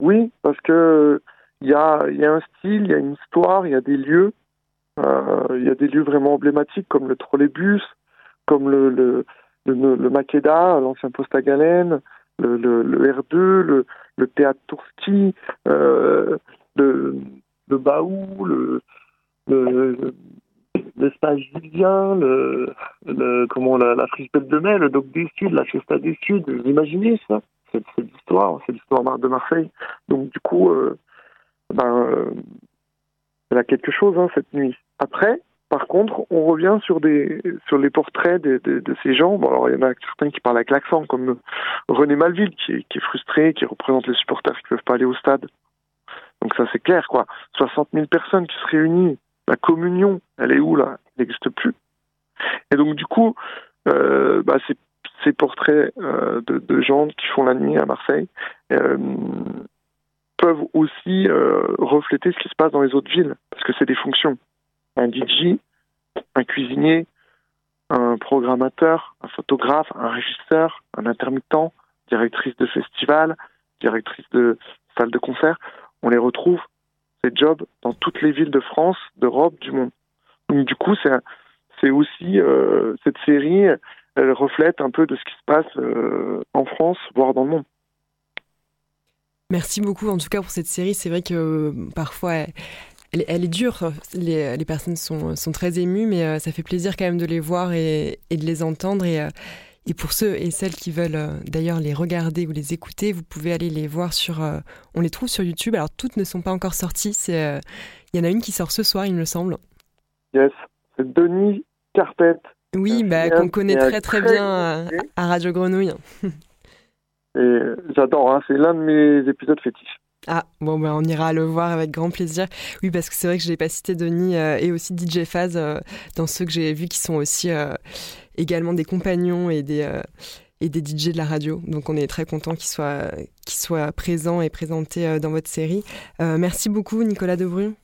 Oui, parce que il y a, un style, il y a une histoire, il y a des lieux. Euh, il y a des lieux vraiment emblématiques comme le trolleybus, comme le, le, Makeda, l'ancien poste à galène, le, le, le R2, le, le théâtre Tourski, euh, le, le Baou, le, le, l'espace Julien, le, le, comment, la, la friche de Mai, le Doc des Suds, la Fiesta des Suds, vous imaginez ça? C'est, c'est l'histoire, c'est l'histoire de Marseille. Donc du coup, euh, ben, euh, elle a quelque chose hein, cette nuit. Après, par contre, on revient sur des sur les portraits de, de, ces gens. Bon, alors il y en a certains qui parlent avec l'accent, comme René Malville, qui est, frustré, qui représente les supporters qui ne peuvent pas aller au stade. Donc ça c'est clair, quoi. 60 000 personnes qui se réunissent. La communion, elle est où là? Elle n'existe plus. Et donc du coup, euh, bah, ces, ces portraits euh, de, gens qui font la nuit à Marseille euh, peuvent aussi euh, refléter ce qui se passe dans les autres villes, parce que c'est des fonctions un DJ, un cuisinier, un programmateur, un photographe, un régisseur, un intermittent, directrice de festival, directrice de salle de concert. On les retrouve, ces jobs, dans toutes les villes de France, d'Europe, du monde. Donc du coup, c'est aussi cette série, elle reflète un peu de ce qui se passe euh, en France, voire dans le monde. Merci beaucoup en tout cas pour cette série. C'est vrai que euh, parfois elle, est dure. Les, les, personnes sont, sont très émues, mais euh, ça fait plaisir quand même de les voir et, et de les entendre. Et, et, pour ceux et celles qui veulent d'ailleurs les regarder ou les écouter, vous pouvez aller les voir sur. on les trouve sur YouTube. Alors toutes ne sont pas encore sorties. Il y en a une qui sort ce soir, il me semble. Yes, c'est Denis Carpet Oui, bah, qu'on connaît très très bien à, Radio Grenouille. Et j'adore, hein, c'est l'un de mes épisodes fétiches. Ah, bon, bah, on ira le voir avec grand plaisir. Oui, parce que c'est vrai que je n'ai pas cité Denis et aussi DJ Faz dans ceux que j'ai vus qui sont aussi également des compagnons et des, et des DJ de la radio. Donc on est très content qu'ils soient, qu'ils soient présents et présentés dans votre série. merci beaucoup Nicolas Debru.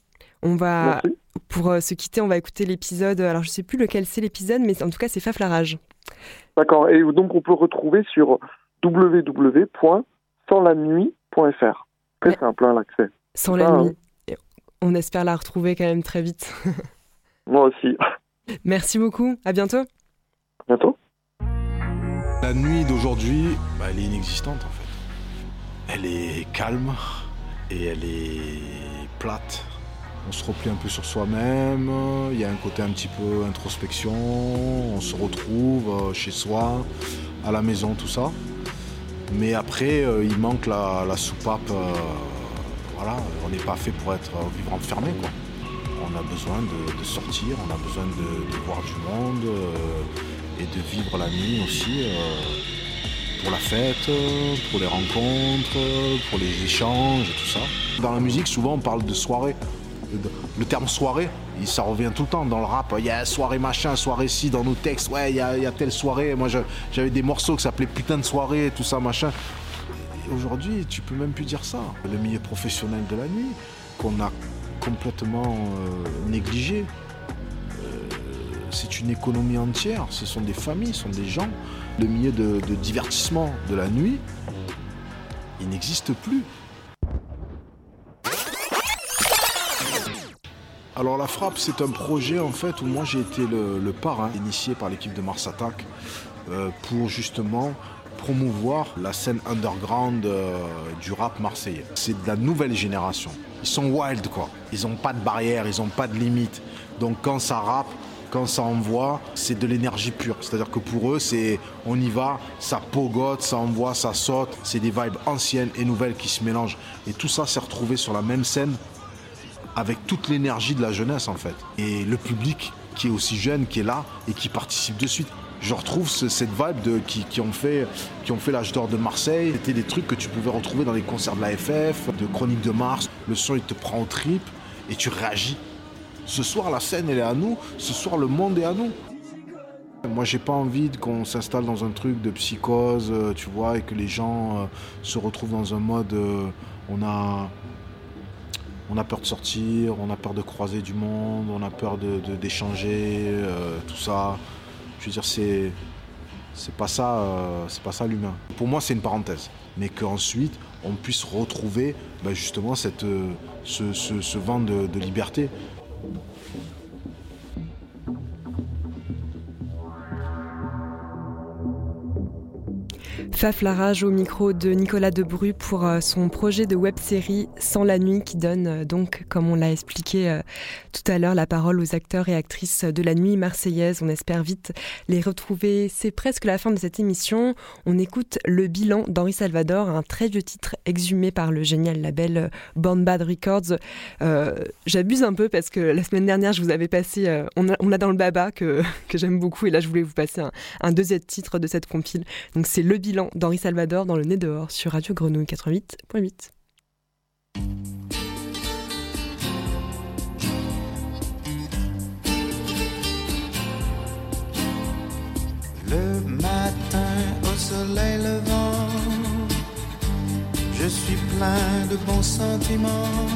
On va, pour euh, se quitter, on va écouter l'épisode. Alors, je ne sais plus lequel c'est l'épisode, mais en tout cas, c'est Faf la rage. D'accord. Et donc, on peut retrouver sur www.sanslannuit.fr. Très simple, hein, l'accès. Sans la nuit. Hein. On espère la retrouver quand même très vite. Moi aussi. Merci beaucoup. À bientôt. À bientôt. La nuit d'aujourd'hui, bah, elle est inexistante en fait. Elle est calme et elle est plate on se replie un peu sur soi-même, il y a un côté un petit peu introspection, on se retrouve euh, chez soi, à la maison, tout ça. Mais après, euh, il manque la, soupape. Euh, voilà, on n'est pas fait pour être vivre enfermé. On a besoin de, sortir, on a besoin de, voir du monde et de vivre la nuit aussi pour la fête, pour les rencontres, pour les échanges et tout ça. Dans la musique, souvent on parle de soirée le terme soirée, ça revient tout le temps dans le rap. Il y a soirée machin, soirée ci dans nos textes. Ouais, il y a, telle soirée. Moi, j'avais des morceaux qui s'appelaient putain de soirée, tout ça machin. Aujourd'hui, tu peux même plus dire ça. Le milieu professionnel de la nuit, qu'on a complètement euh, négligé. Euh, c'est une économie entière. Ce sont des familles, ce sont des gens. Le milieu de divertissement de la nuit, il n'existe plus. Alors la frappe, c'est un projet en fait où moi j'ai été le, parrain initié par l'équipe de Mars Attack euh, pour justement promouvoir la scène underground euh, du rap marseillais. C'est de la nouvelle génération. Ils sont wild quoi. Ils n'ont pas de barrière, ils n'ont pas de limite. Donc quand ça rappe, quand ça envoie, c'est de l'énergie pure. C'est-à-dire que pour eux, c'est on y va, ça pogote, ça envoie, ça saute. C'est des vibes anciennes et nouvelles qui se mélangent. Et tout ça s'est retrouvé sur la même scène avec toute l'énergie de la jeunesse en fait. Et le public qui est aussi jeune, qui est là et qui participe de suite. Je retrouve cette vibe qui, ont fait, qui ont fait l'âge d'or de Marseille. C'était des trucs que tu pouvais retrouver dans les concerts de la FF, de Chronique de Mars. Le son, il te prend au trip et tu réagis. Ce soir, la scène, elle est à nous. Ce soir, le monde est à nous. Moi, j'ai pas envie qu'on s'installe dans un truc de psychose, euh, tu vois, et que les gens euh, se retrouvent dans un mode. Euh, on a on a peur de sortir, on a peur de croiser du monde, on a peur d'échanger, de, euh, tout ça. Je veux dire, c'est c'est pas ça, euh, ça l'humain. Pour moi, c'est une parenthèse, mais qu'ensuite on puisse retrouver bah, justement euh, ce, vent de liberté. Faf Larage au micro de Nicolas Debru pour euh, son projet de web-série Sans la nuit qui donne euh, donc, comme on l'a expliqué euh, tout à l'heure, la parole aux acteurs et actrices de la nuit marseillaise. On espère vite les retrouver. C'est presque la fin de cette émission. On écoute le bilan d'Henri Salvador, un très vieux titre exhumé par le génial label Born Bad Records. J'abuse un peu parce que la semaine dernière, je vous avais passé on a, dans le baba que, j'aime beaucoup et là, je voulais vous passer un, un deuxième titre de cette compile. Donc c'est le bilan d'Henri Salvador dans le nez dehors sur Radio Grenouille 88.8. Le matin au soleil levant, je suis plein de bons sentiments.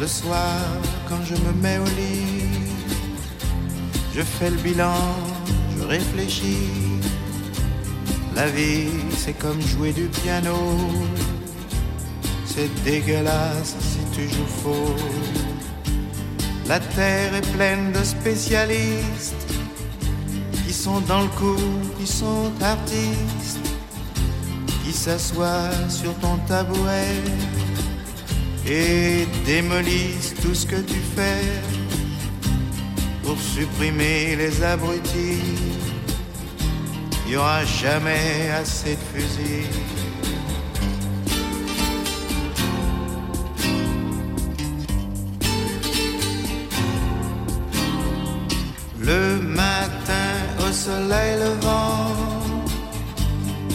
Le soir, quand je me mets au lit, je fais le bilan, je réfléchis la vie, c'est comme jouer du piano. C'est dégueulasse si tu joues faux. La terre est pleine de spécialistes qui sont dans le coup, qui sont artistes, qui s'assoient sur ton tabouret et démolissent tout ce que tu fais pour supprimer les abrutis il n'y aura jamais assez de fusils. Le matin soleil levant.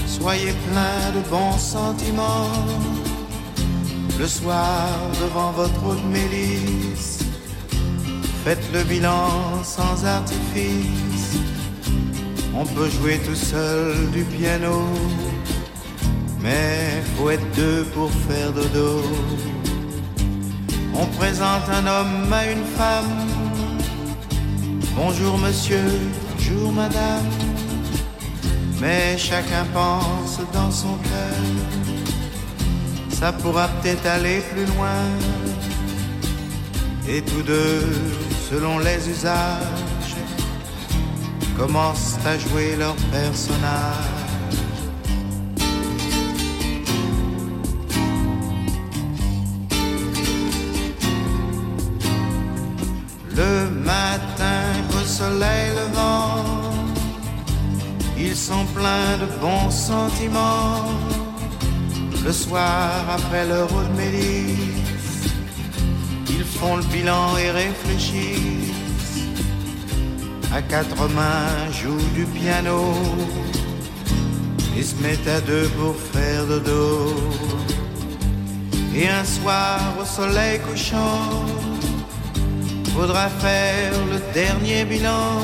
Soyez plein de bons sentiments. Le soir devant votre haute mélisse, faites le bilan sans artifice. On peut jouer tout seul du piano, mais faut être deux pour faire dodo. On présente un homme à une femme. Bonjour monsieur, bonjour madame. Mais chacun pense dans son cœur. Ça pourra peut-être aller plus loin. Et tous deux, selon les usages, commencent à jouer leur personnage. Le matin au soleil levant, ils sont pleins de bons sentiments. Le soir après leur eau de mélisse, ils font le bilan et réfléchissent. À quatre mains jouent du piano et se mettent à deux pour faire dodo. Et un soir au soleil couchant, faudra faire le dernier bilan,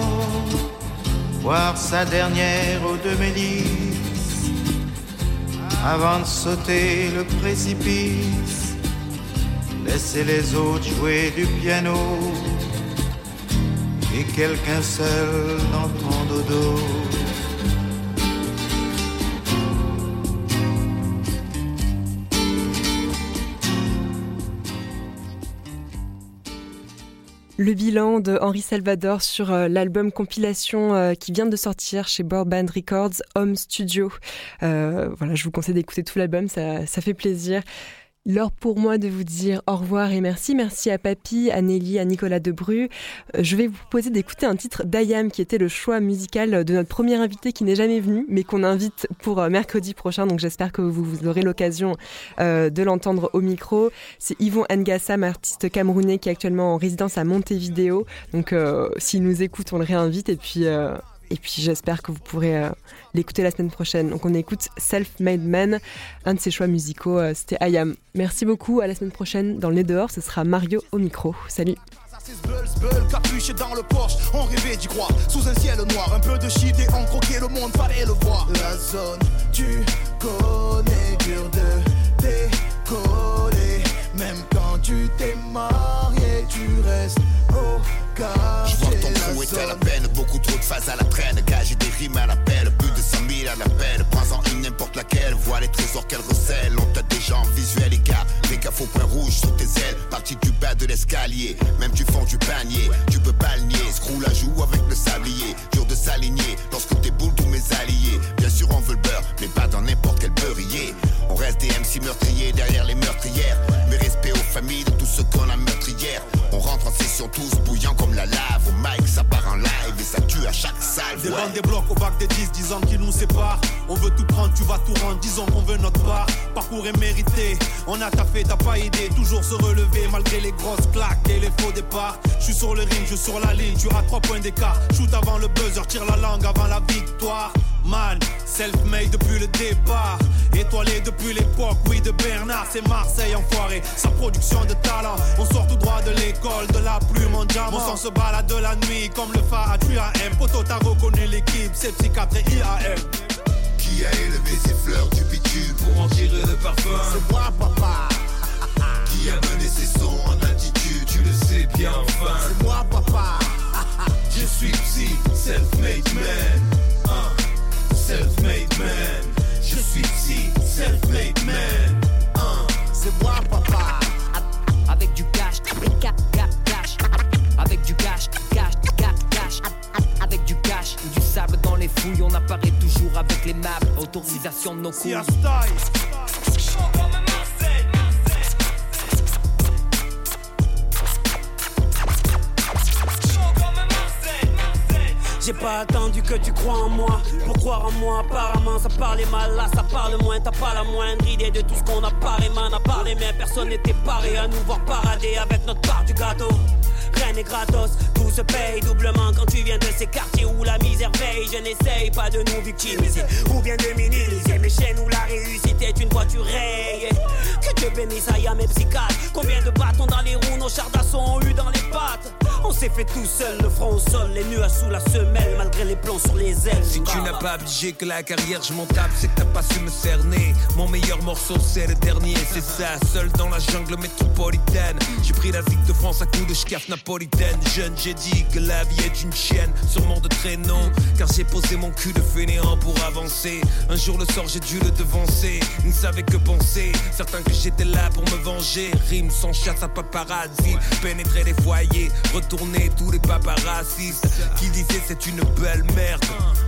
voir sa dernière eau de mélisse, avant de sauter le précipice, laisser les autres jouer du piano, quelqu'un seul dans ton dodo. Le bilan de Henri Salvador sur euh, l'album compilation euh, qui vient de sortir chez Band Records, Home Studio. Euh, voilà, je vous conseille d'écouter tout l'album, ça fait plaisir. L'heure pour moi de vous dire au revoir et merci. Merci à Papy, à Nelly, à Nicolas Debru. Je vais vous proposer d'écouter un titre d'Ayam qui était le choix musical de notre premier invité qui n'est jamais venu mais qu'on invite pour mercredi prochain. Donc j'espère que vous, aurez l'occasion euh, de l'entendre au micro. C'est Yvon Ngassam, artiste camerounais qui est actuellement en résidence à Montevideo. Donc euh, s'il nous écoute, on le réinvite et puis... Euh, et puis j'espère que vous pourrez euh, l'écouter la semaine prochaine. Donc on écoute Self-Made Man, un de ses choix musicaux, euh, c'était Ayam. Merci beaucoup, à la semaine prochaine dans le nez dehors, ce sera Mario au micro. Salut capuché dans le Porsche, on rêvait d'y croire. Sous un ciel noir, un peu de shit et on croquait le monde, fallait le voir. La zone, tu connais, dur de décoller. Même quand tu t'es marié, tu restes au je vois ton crew est à la peine, beaucoup trop de phases à la traîne. Gage des rimes à l'appel, plus de 100 000 à l'appel. Prends-en une n'importe laquelle, vois les trésors qu'elle recèle. On t'a déjà en visuel, les gars. Les gars, point rouge sur tes ailes. Parti du bas de l'escalier, même du fond du panier. Tu peux pas le nier, screw la joue avec le sablier. Dur de s'aligner lorsque t'es boule tous mes alliés. Bien sûr, on veut le beurre, mais pas dans n'importe quel beurrier. On reste des MC meurtriers derrière les meurtrières. Mais respect aux familles de tous ceux qu'on a meurtrières. On rentre en session tous bouillants comme la lave. Au mic, ça part en live et ça tue à chaque salle. Des bandes, des blocs au bac des 10, 10 ans qui nous séparent. On veut tout prendre, tu vas tout rendre, disons qu'on veut notre part. Parcours est mérité, on a taffé, t'as pas idée. Toujours se relever malgré les grosses claques et les faux départs. Je suis sur le ring, je suis sur la ligne, tu as trois points d'écart. Shoot avant le buzzer, tire la langue avant la victoire. Man, self-made depuis le départ. Étoilé depuis l'époque, oui, de Bernard, c'est Marseille enfoiré. Sa production de talent, on sort tout droit de l'école, de la plume en diamant. Mon sang se balade de la nuit comme le phare à M. Poto, t'as reconnu l'équipe, c'est psychiatre et IAM. Qui a élevé ses fleurs du bitume pour en tirer le parfum? C'est moi, papa. Qui a mené ses sons en attitude, tu le sais bien enfin. C'est moi, J'ai pas attendu que tu crois en moi. Pour croire en moi apparemment ça parlait mal. Là ça parle moins. T'as pas la moindre idée de tout ce qu'on a parlé Man. A parlé mais personne n'était paré. À nous voir parader avec notre part du gâteau. Rien n'est gratos, se paye doublement quand tu viens de ces quartiers où la misère veille. Je n'essaye pas de nous victimiser ou bien de minimiser mes chaînes où la réussite est une voiture rayée. Que Dieu bénisse à mes psychiatres. Combien de bâtons dans les roues, nos chars d'assaut ont eu dans les pattes? On s'est fait tout seul, le front au sol, les nuages sous la semelle, malgré les plombs sur les ailes. Si tu n'as pas budget que la carrière, je m'en tape, c'est que t'as pas su me cerner. Mon meilleur morceau, c'est le dernier, c'est ça. Seul dans la jungle métropolitaine. J'ai pris la ville de France à coup de schcaf napolitaine. Jeune, j'ai dit que la vie est une chienne, sûrement de traîneau. Car j'ai posé mon cul de fainéant pour avancer. Un jour, le sort, j'ai dû le devancer. Il ne savait que penser, certains que j'étais là pour me venger. Rime sans chasse à paparazzi, pénétrer les foyers, tous les paparazzistes qui disaient c'est une belle merde?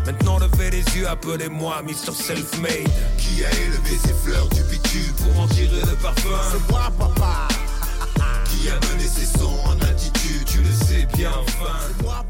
Maintenant, levez les yeux, appelez-moi Mr. Self-Made. Qui a élevé ces fleurs du bitume pour en tirer le parfum? C'est moi, papa. Qui a mené ses sons en attitude, tu le sais bien, enfin. C'est moi,